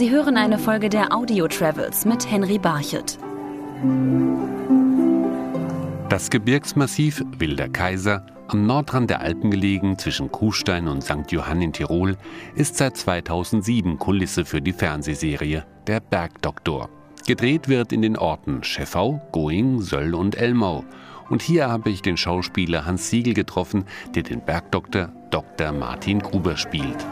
Sie hören eine Folge der Audio Travels mit Henry Barchet. Das Gebirgsmassiv Wilder Kaiser, am Nordrand der Alpen gelegen zwischen Kuhstein und St. Johann in Tirol, ist seit 2007 Kulisse für die Fernsehserie Der Bergdoktor. Gedreht wird in den Orten Scheffau, Going, Söll und Elmau. Und hier habe ich den Schauspieler Hans Siegel getroffen, der den Bergdoktor Dr. Martin Gruber spielt.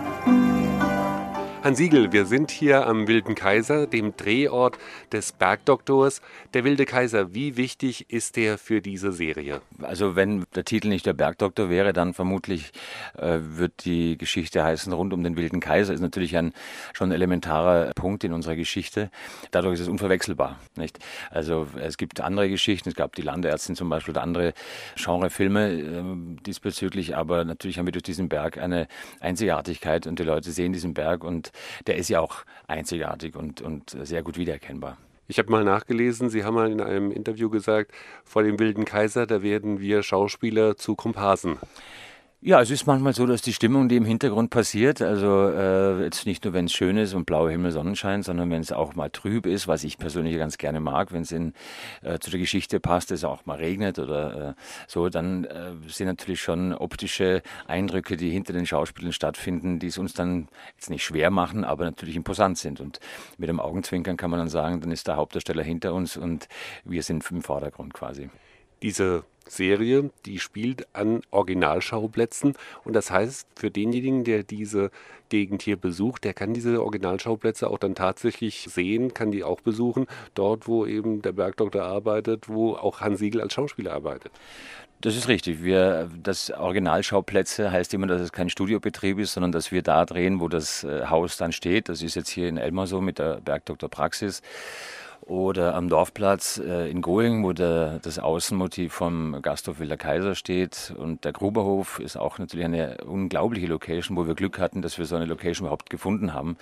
Hans Siegel, wir sind hier am Wilden Kaiser, dem Drehort des Bergdoktors. Der Wilde Kaiser, wie wichtig ist der für diese Serie? Also wenn der Titel nicht der Bergdoktor wäre, dann vermutlich äh, wird die Geschichte heißen rund um den Wilden Kaiser. Ist natürlich ein schon elementarer Punkt in unserer Geschichte. Dadurch ist es unverwechselbar. Nicht? Also es gibt andere Geschichten, es gab die Landeärztin zum Beispiel andere Genrefilme äh, diesbezüglich, aber natürlich haben wir durch diesen Berg eine Einzigartigkeit und die Leute sehen diesen Berg und der ist ja auch einzigartig und, und sehr gut wiedererkennbar. Ich habe mal nachgelesen, Sie haben mal in einem Interview gesagt, vor dem Wilden Kaiser, da werden wir Schauspieler zu Komparsen. Ja, es ist manchmal so, dass die Stimmung, die im Hintergrund passiert, also äh, jetzt nicht nur, wenn es schön ist und blauer Himmel, Sonnenschein, sondern wenn es auch mal trüb ist, was ich persönlich ganz gerne mag, wenn es äh, zu der Geschichte passt, es auch mal regnet oder äh, so, dann äh, sind natürlich schon optische Eindrücke, die hinter den Schauspielern stattfinden, die es uns dann jetzt nicht schwer machen, aber natürlich imposant sind. Und mit dem Augenzwinkern kann man dann sagen, dann ist der Hauptdarsteller hinter uns und wir sind im Vordergrund quasi. Diese Serie, die spielt an Originalschauplätzen und das heißt, für denjenigen, der diese Gegend hier besucht, der kann diese Originalschauplätze auch dann tatsächlich sehen, kann die auch besuchen, dort, wo eben der Bergdoktor arbeitet, wo auch Hans Siegel als Schauspieler arbeitet. Das ist richtig. Wir, das Originalschauplätze heißt immer, dass es kein Studiobetrieb ist, sondern dass wir da drehen, wo das äh, Haus dann steht. Das ist jetzt hier in Elmar so mit der Bergdoktor Praxis oder am Dorfplatz äh, in Going, wo der, das Außenmotiv vom Gasthof Wilder Kaiser steht. Und der Gruberhof ist auch natürlich eine unglaubliche Location, wo wir Glück hatten, dass wir so eine Location überhaupt gefunden haben.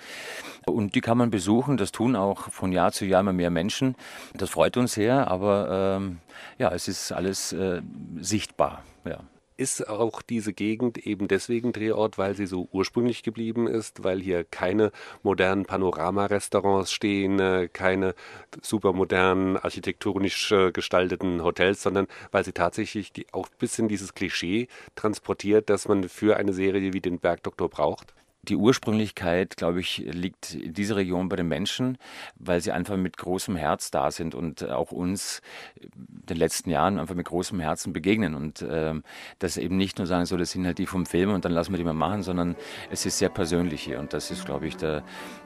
Und die kann man besuchen. Das tun auch von Jahr zu Jahr immer mehr Menschen. Das freut uns sehr, aber ähm, ja, es ist alles äh, sichtbar. Ja ist auch diese Gegend eben deswegen Drehort, weil sie so ursprünglich geblieben ist, weil hier keine modernen Panorama-Restaurants stehen, äh, keine supermodernen, architektonisch äh, gestalteten Hotels, sondern weil sie tatsächlich auch ein bisschen dieses Klischee transportiert, das man für eine Serie wie den Bergdoktor braucht? Die Ursprünglichkeit, glaube ich, liegt in dieser Region bei den Menschen, weil sie einfach mit großem Herz da sind und auch uns in den letzten Jahren einfach mit großem Herzen begegnen und ähm, das eben nicht nur sagen, so das sind halt die vom Film und dann lassen wir die mal machen, sondern es ist sehr persönlich hier und das ist, glaube ich, der,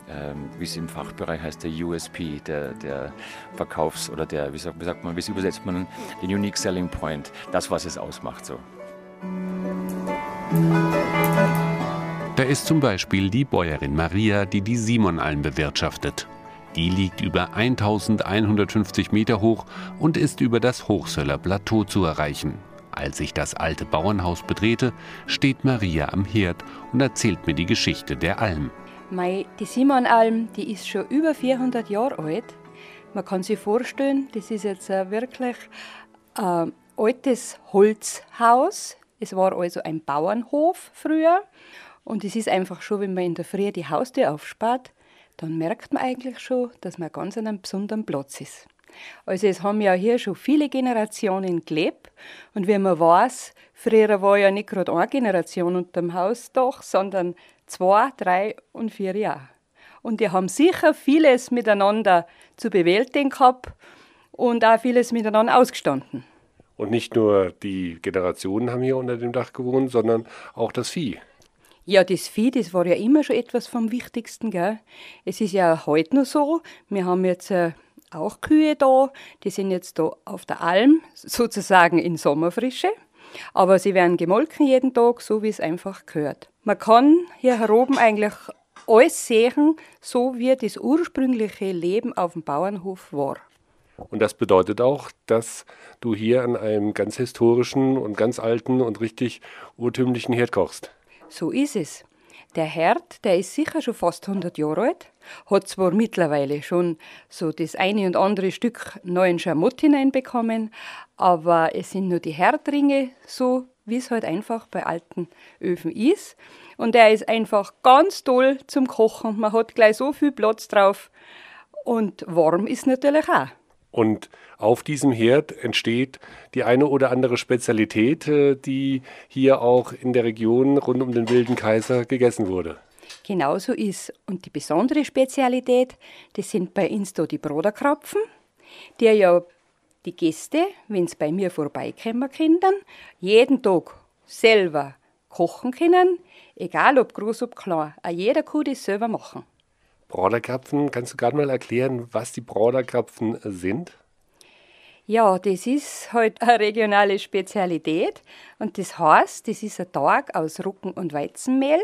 ähm, wie es im Fachbereich heißt, der USP, der, der Verkaufs- oder der, wie sagt, wie sagt man, wie übersetzt man, den Unique Selling Point, das, was es ausmacht so. Da ist zum Beispiel die Bäuerin Maria, die die Simonalm bewirtschaftet. Die liegt über 1150 Meter hoch und ist über das Hochsöller Plateau zu erreichen. Als ich das alte Bauernhaus betrete, steht Maria am Herd und erzählt mir die Geschichte der Alm. Mei, die Simonalm, die ist schon über 400 Jahre alt. Man kann sich vorstellen, das ist jetzt wirklich ein altes Holzhaus. Es war also ein Bauernhof früher. Und es ist einfach schon, wenn man in der Früh die Haustür aufspart, dann merkt man eigentlich schon, dass man ganz an einem besonderen Platz ist. Also es haben ja hier schon viele Generationen gelebt und wie man weiß, früher war ja nicht gerade eine Generation unter dem Haus doch, sondern zwei, drei und vier Jahre. Und die haben sicher vieles miteinander zu bewältigen gehabt und auch vieles miteinander ausgestanden. Und nicht nur die Generationen haben hier unter dem Dach gewohnt, sondern auch das Vieh. Ja, das Vieh, das war ja immer schon etwas vom Wichtigsten. Gell? Es ist ja heute noch so, wir haben jetzt äh, auch Kühe da, die sind jetzt da auf der Alm, sozusagen in Sommerfrische. Aber sie werden gemolken jeden Tag, so wie es einfach gehört. Man kann hier heroben eigentlich alles sehen, so wie das ursprüngliche Leben auf dem Bauernhof war. Und das bedeutet auch, dass du hier an einem ganz historischen und ganz alten und richtig urtümlichen Herd kochst. So ist es. Der Herd, der ist sicher schon fast 100 Jahre alt, hat zwar mittlerweile schon so das eine und andere Stück neuen Schamott hineinbekommen, aber es sind nur die Herdringe so, wie es halt einfach bei alten Öfen ist. Und er ist einfach ganz toll zum Kochen. Man hat gleich so viel Platz drauf. Und warm ist natürlich auch. Und auf diesem Herd entsteht die eine oder andere Spezialität, äh, die hier auch in der Region rund um den Wilden Kaiser gegessen wurde. Genauso ist. Und die besondere Spezialität, das sind bei uns da die Broderkrapfen, die ja die Gäste, wenn sie bei mir vorbeikommen können, jeden Tag selber kochen können, egal ob groß, ob klein. Auch jeder kann das selber machen. Broderkrapfen, kannst du gerade mal erklären, was die Broderkrapfen sind? Ja, das ist halt eine regionale Spezialität und das heißt, das ist ein Tag aus Roggen- und Weizenmehl.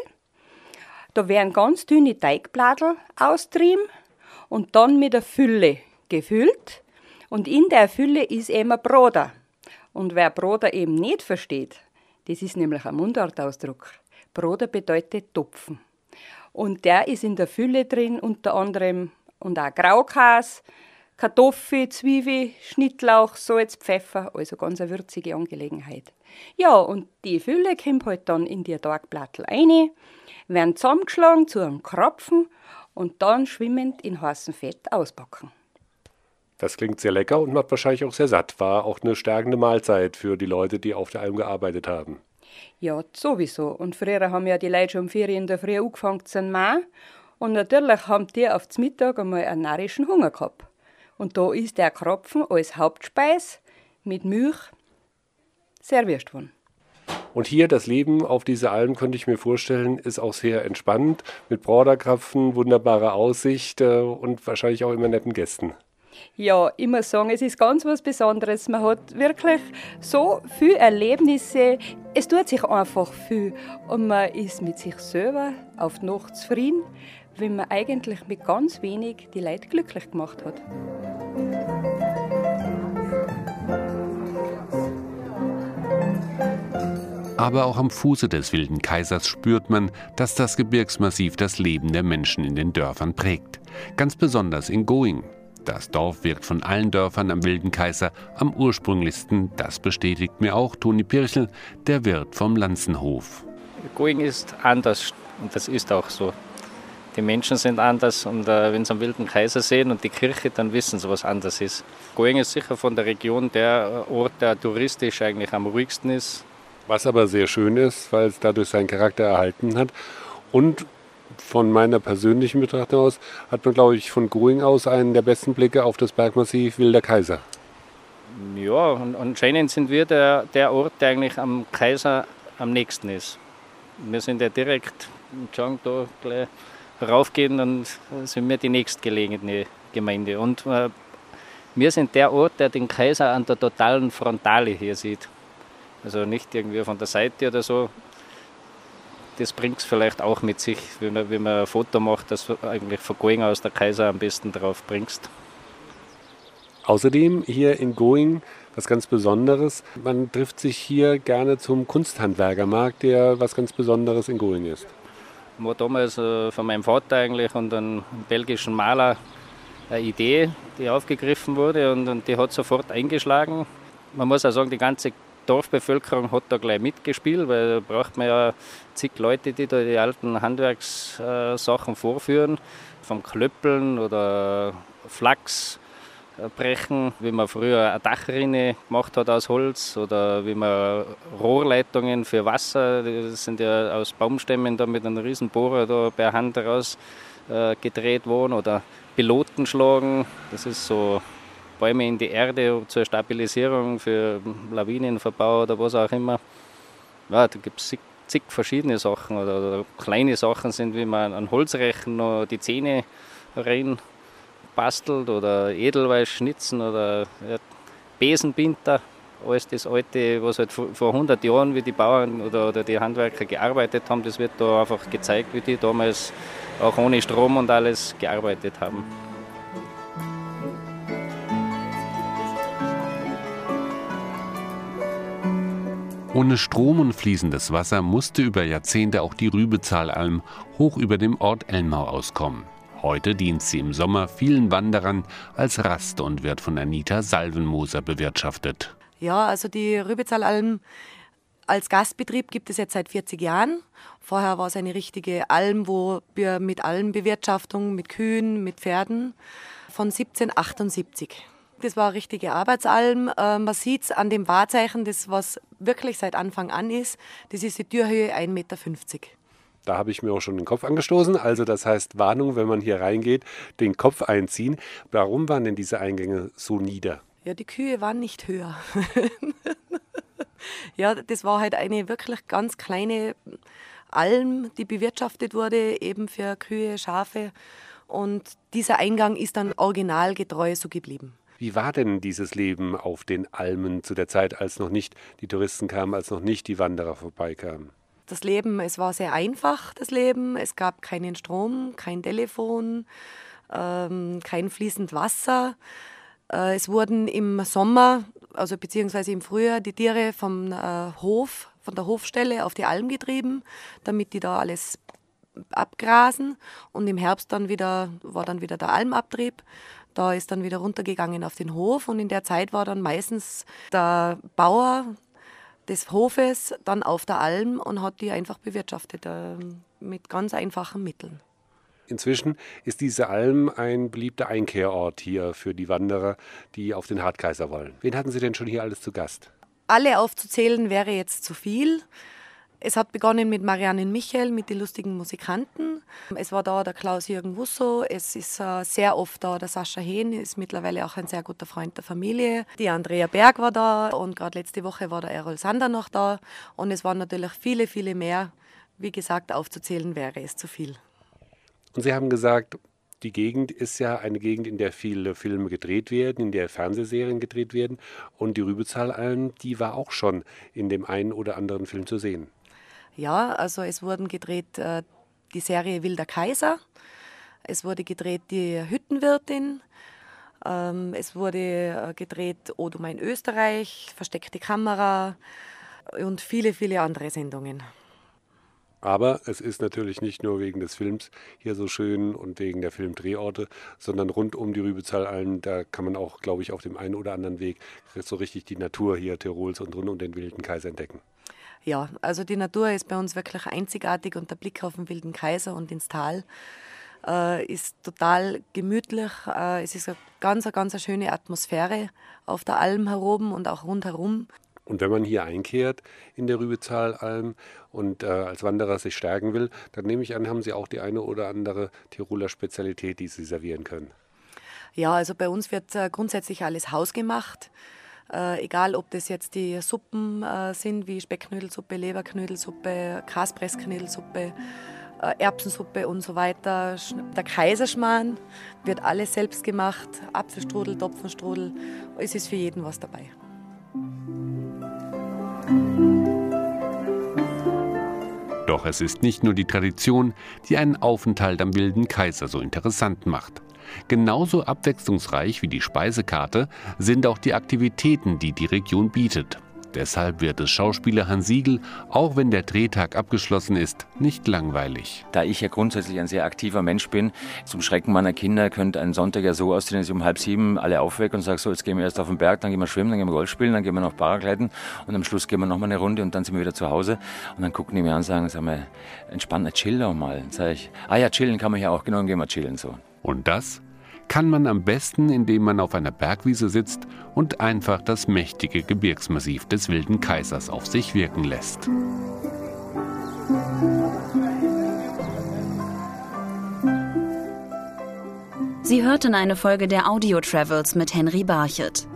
Da werden ganz dünne Teigbladel austrieben und dann mit der Fülle gefüllt. Und in der Fülle ist eben ein Broder. Und wer Broder eben nicht versteht, das ist nämlich ein Mundartausdruck. Broder bedeutet Topfen. Und der ist in der Fülle drin, unter anderem und auch Graukas, Kartoffel, Zwiebel, Schnittlauch, Salz, Pfeffer, also ganz eine würzige Angelegenheit. Ja, und die Fülle kommt halt dann in die Tagplattel rein, werden zusammengeschlagen zu einem Krapfen und dann schwimmend in heißem Fett ausbacken. Das klingt sehr lecker und macht wahrscheinlich auch sehr satt. War auch eine stärkende Mahlzeit für die Leute, die auf der Alm gearbeitet haben. Ja, sowieso. Und früher haben ja die Leute schon um vier in der Früh angefangen zu machen. Und natürlich haben die auf das Mittag einmal einen narrischen Hunger gehabt. Und da ist der Kropfen als Hauptspeis mit Milch serviert worden. Und hier das Leben auf dieser Alm, könnte ich mir vorstellen, ist auch sehr entspannt, mit Broderkrapfen, wunderbare Aussicht äh, und wahrscheinlich auch immer netten Gästen. Ja, immer sagen, es ist ganz was Besonderes. Man hat wirklich so viele Erlebnisse. Es tut sich einfach viel. Und man ist mit sich selber auf die Nacht zufrieden, wenn man eigentlich mit ganz wenig die Leute glücklich gemacht hat. Aber auch am Fuße des wilden Kaisers spürt man, dass das Gebirgsmassiv das Leben der Menschen in den Dörfern prägt. Ganz besonders in Going. Das Dorf wirkt von allen Dörfern am wilden Kaiser am ursprünglichsten. Das bestätigt mir auch Toni Pirchel, der Wirt vom Lanzenhof. Going ist anders und das ist auch so. Die Menschen sind anders und äh, wenn sie am Wilden Kaiser sehen und die Kirche, dann wissen sie, was anders ist. Going ist sicher von der Region der Ort, der touristisch eigentlich am ruhigsten ist. Was aber sehr schön ist, weil es dadurch seinen Charakter erhalten hat. Und von meiner persönlichen Betrachtung aus hat man, glaube ich, von Going aus einen der besten Blicke auf das Bergmassiv Wilder Kaiser. Ja, und anscheinend sind wir der, der Ort, der eigentlich am Kaiser am nächsten ist. Wir sind ja direkt im Chang da gleich raufgehen, dann sind wir die nächstgelegene Gemeinde. Und äh, wir sind der Ort, der den Kaiser an der totalen Frontale hier sieht. Also nicht irgendwie von der Seite oder so. Das bringt es vielleicht auch mit sich, wenn man, wenn man ein Foto macht, dass du eigentlich von Going aus der Kaiser am besten drauf bringst. Außerdem hier in Going was ganz Besonderes. Man trifft sich hier gerne zum Kunsthandwerkermarkt, der was ganz Besonderes in Going ist war damals äh, von meinem Vater eigentlich und einem belgischen Maler eine Idee, die aufgegriffen wurde und, und die hat sofort eingeschlagen. Man muss auch sagen, die ganze Dorfbevölkerung hat da gleich mitgespielt, weil da braucht man ja zig Leute, die da die alten Handwerkssachen vorführen, vom Klöppeln oder Flachs brechen, wie man früher eine Dachrinne gemacht hat aus Holz oder wie man Rohrleitungen für Wasser, das sind ja aus Baumstämmen da mit einem riesen Bohrer da per Hand raus äh, gedreht worden oder Piloten schlagen, das ist so Bäume in die Erde zur Stabilisierung für Lawinenverbau oder was auch immer. Ja, da gibt es zig, verschiedene Sachen oder, oder, kleine Sachen sind, wie man an Holzrechen noch die Zähne rein bastelt oder Edelweiß schnitzen oder ja, Besenbinter, alles das alte, was halt vor 100 Jahren, wie die Bauern oder, oder die Handwerker gearbeitet haben, das wird da einfach gezeigt, wie die damals auch ohne Strom und alles gearbeitet haben. Ohne Strom und fließendes Wasser musste über Jahrzehnte auch die Rübezahlalm hoch über dem Ort Elmau auskommen. Heute dient sie im Sommer vielen Wanderern als Rast und wird von Anita Salvenmoser bewirtschaftet. Ja, also die Rübezahlalm als Gastbetrieb gibt es jetzt seit 40 Jahren. Vorher war es eine richtige Alm, wo wir mit Almbewirtschaftung, mit Kühen, mit Pferden von 1778. Das war eine richtige Arbeitsalm. Äh, man sieht es an dem Wahrzeichen, das was wirklich seit Anfang an ist. Das ist die Türhöhe 1,50 Meter. Da habe ich mir auch schon den Kopf angestoßen. Also das heißt Warnung, wenn man hier reingeht, den Kopf einziehen. Warum waren denn diese Eingänge so nieder? Ja, die Kühe waren nicht höher. ja, das war halt eine wirklich ganz kleine Alm, die bewirtschaftet wurde, eben für Kühe, Schafe. Und dieser Eingang ist dann originalgetreu so geblieben. Wie war denn dieses Leben auf den Almen zu der Zeit, als noch nicht die Touristen kamen, als noch nicht die Wanderer vorbeikamen? Das Leben, es war sehr einfach, das Leben. Es gab keinen Strom, kein Telefon, ähm, kein fließend Wasser. Äh, es wurden im Sommer, also beziehungsweise im Frühjahr, die Tiere vom äh, Hof, von der Hofstelle auf die Alm getrieben, damit die da alles abgrasen. Und im Herbst dann wieder, war dann wieder der Almabtrieb. Da ist dann wieder runtergegangen auf den Hof und in der Zeit war dann meistens der Bauer des Hofes dann auf der Alm und hat die einfach bewirtschaftet äh, mit ganz einfachen Mitteln. Inzwischen ist diese Alm ein beliebter Einkehrort hier für die Wanderer, die auf den Hartkaiser wollen. Wen hatten Sie denn schon hier alles zu Gast? Alle aufzuzählen wäre jetzt zu viel. Es hat begonnen mit Marianne Michael, mit den lustigen Musikanten. Es war da der Klaus-Jürgen Wusso. Es ist äh, sehr oft da der Sascha Hehn, ist mittlerweile auch ein sehr guter Freund der Familie. Die Andrea Berg war da und gerade letzte Woche war der Errol Sander noch da. Und es waren natürlich viele, viele mehr. Wie gesagt, aufzuzählen wäre es zu viel. Und Sie haben gesagt, die Gegend ist ja eine Gegend, in der viele Filme gedreht werden, in der Fernsehserien gedreht werden. Und die Rübezahlalm, die war auch schon in dem einen oder anderen Film zu sehen. Ja, also es wurden gedreht äh, die Serie Wilder Kaiser, es wurde gedreht die Hüttenwirtin, ähm, es wurde äh, gedreht O du mein Österreich, Versteckte Kamera und viele, viele andere Sendungen. Aber es ist natürlich nicht nur wegen des Films hier so schön und wegen der Filmdrehorte, sondern rund um die Rübezahlalm, da kann man auch, glaube ich, auf dem einen oder anderen Weg so richtig die Natur hier Tirols und rund um den Wilden Kaiser entdecken. Ja, also die Natur ist bei uns wirklich einzigartig und der Blick auf den Wilden Kaiser und ins Tal äh, ist total gemütlich. Äh, es ist eine ganz, eine ganz schöne Atmosphäre auf der Alm heroben und auch rundherum. Und wenn man hier einkehrt in der Rübezahlalm und äh, als Wanderer sich stärken will, dann nehme ich an, haben Sie auch die eine oder andere Tiroler Spezialität, die Sie servieren können. Ja, also bei uns wird äh, grundsätzlich alles hausgemacht. Äh, egal, ob das jetzt die Suppen äh, sind, wie Speckknödelsuppe, Leberknödelsuppe, Kaspressknödelsuppe, äh, Erbsensuppe und so weiter. Der Kaiserschmarrn wird alles selbst gemacht. Apfelstrudel, Topfenstrudel. Es ist für jeden was dabei. Doch es ist nicht nur die Tradition, die einen Aufenthalt am Wilden Kaiser so interessant macht. Genauso abwechslungsreich wie die Speisekarte sind auch die Aktivitäten, die die Region bietet. Deshalb wird es Schauspieler Hans Siegel, auch wenn der Drehtag abgeschlossen ist, nicht langweilig. Da ich ja grundsätzlich ein sehr aktiver Mensch bin, zum Schrecken meiner Kinder könnte ein Sonntag ja so aussehen, dass ich um halb sieben alle aufwecke und sage, so, jetzt gehen wir erst auf den Berg, dann gehen wir schwimmen, dann gehen wir Golf spielen, dann gehen wir noch Paragleiten und am Schluss gehen wir noch mal eine Runde und dann sind wir wieder zu Hause und dann gucken die mir an und sagen, sag mal, entspannt, chill doch mal. Dann sage ich, ah ja, chillen kann man ja auch, genau, dann gehen wir chillen so. Und das kann man am besten, indem man auf einer Bergwiese sitzt und einfach das mächtige Gebirgsmassiv des Wilden Kaisers auf sich wirken lässt. Sie hörten eine Folge der Audio Travels mit Henry Barchet.